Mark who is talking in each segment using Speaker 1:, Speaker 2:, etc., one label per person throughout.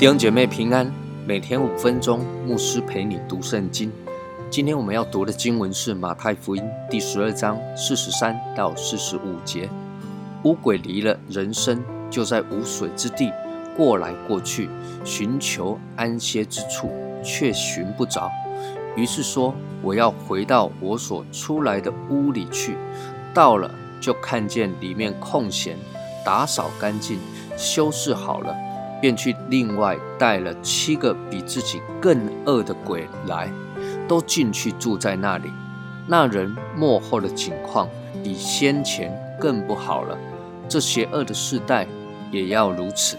Speaker 1: 弟兄姐妹平安，每天五分钟，牧师陪你读圣经。今天我们要读的经文是马太福音第十二章四十三到四十五节。乌鬼离了人生，就在无水之地过来过去，寻求安歇之处，却寻不着。于是说：“我要回到我所出来的屋里去。”到了，就看见里面空闲，打扫干净，修饰好了。便去另外带了七个比自己更恶的鬼来，都进去住在那里。那人幕后的景况比先前更不好了。这邪恶的世代也要如此。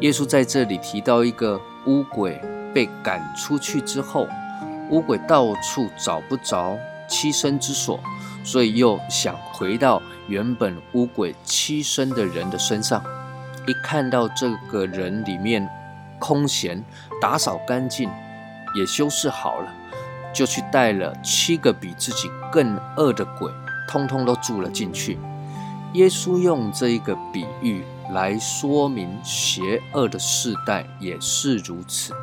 Speaker 1: 耶稣在这里提到一个乌鬼被赶出去之后，乌鬼到处找不着栖身之所，所以又想回到原本乌鬼栖身的人的身上。一看到这个人里面空闲，打扫干净，也修饰好了，就去带了七个比自己更恶的鬼，通通都住了进去。耶稣用这一个比喻来说明邪恶的世代也是如此。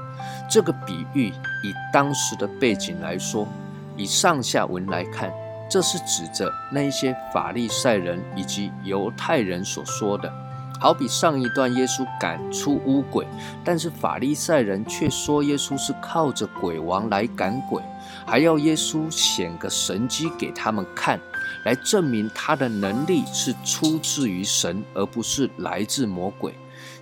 Speaker 1: 这个比喻以当时的背景来说，以上下文来看，这是指着那一些法利赛人以及犹太人所说的。好比上一段，耶稣赶出乌鬼，但是法利赛人却说耶稣是靠着鬼王来赶鬼，还要耶稣显个神迹给他们看，来证明他的能力是出自于神，而不是来自魔鬼。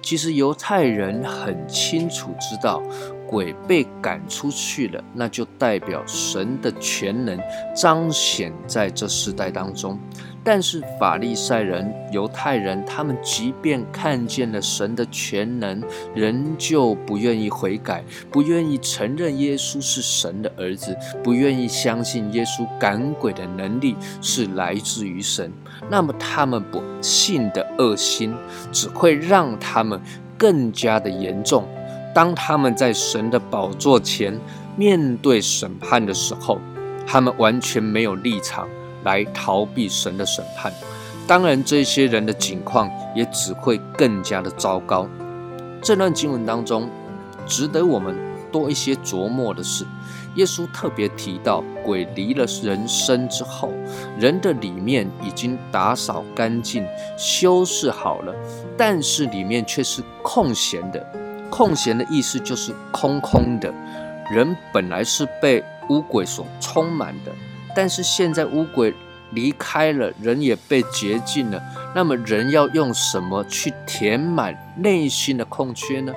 Speaker 1: 其实犹太人很清楚知道，鬼被赶出去了，那就代表神的全能彰显在这世代当中。但是法利赛人、犹太人，他们即便看见了神的全能，仍旧不愿意悔改，不愿意承认耶稣是神的儿子，不愿意相信耶稣赶鬼的能力是来自于神。那么他们不信的恶心，只会让他们更加的严重。当他们在神的宝座前面对审判的时候，他们完全没有立场。来逃避神的审判，当然，这些人的境况也只会更加的糟糕。这段经文当中，值得我们多一些琢磨的是，耶稣特别提到，鬼离了人身之后，人的里面已经打扫干净、修饰好了，但是里面却是空闲的。空闲的意思就是空空的，人本来是被污鬼所充满的。但是现在乌鬼离开了，人也被洁净了。那么人要用什么去填满内心的空缺呢？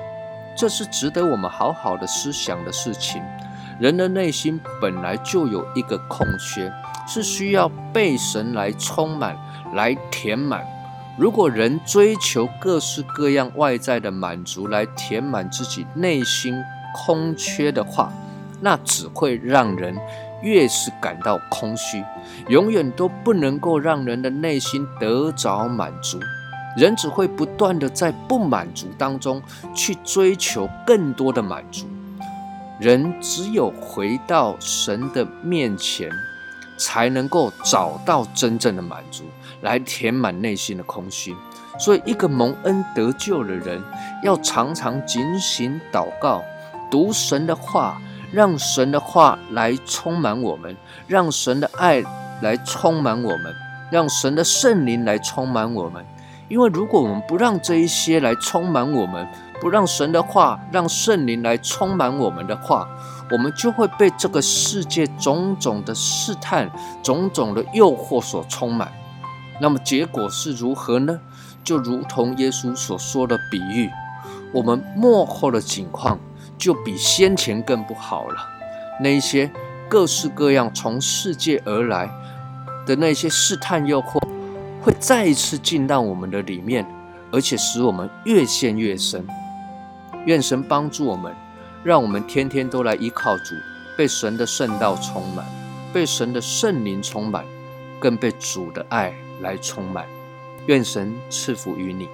Speaker 1: 这是值得我们好好的思想的事情。人的内心本来就有一个空缺，是需要被神来充满、来填满。如果人追求各式各样外在的满足来填满自己内心空缺的话，那只会让人。越是感到空虚，永远都不能够让人的内心得着满足。人只会不断的在不满足当中去追求更多的满足。人只有回到神的面前，才能够找到真正的满足，来填满内心的空虚。所以，一个蒙恩得救的人，要常常警醒祷告，读神的话。让神的话来充满我们，让神的爱来充满我们，让神的圣灵来充满我们。因为如果我们不让这一些来充满我们，不让神的话、让圣灵来充满我们的话，我们就会被这个世界种种的试探、种种的诱惑所充满。那么结果是如何呢？就如同耶稣所说的比喻，我们幕后的景况。就比先前更不好了。那一些各式各样从世界而来的那些试探诱惑，会再一次进到我们的里面，而且使我们越陷越深。愿神帮助我们，让我们天天都来依靠主，被神的圣道充满，被神的圣灵充满，更被主的爱来充满。愿神赐福于你。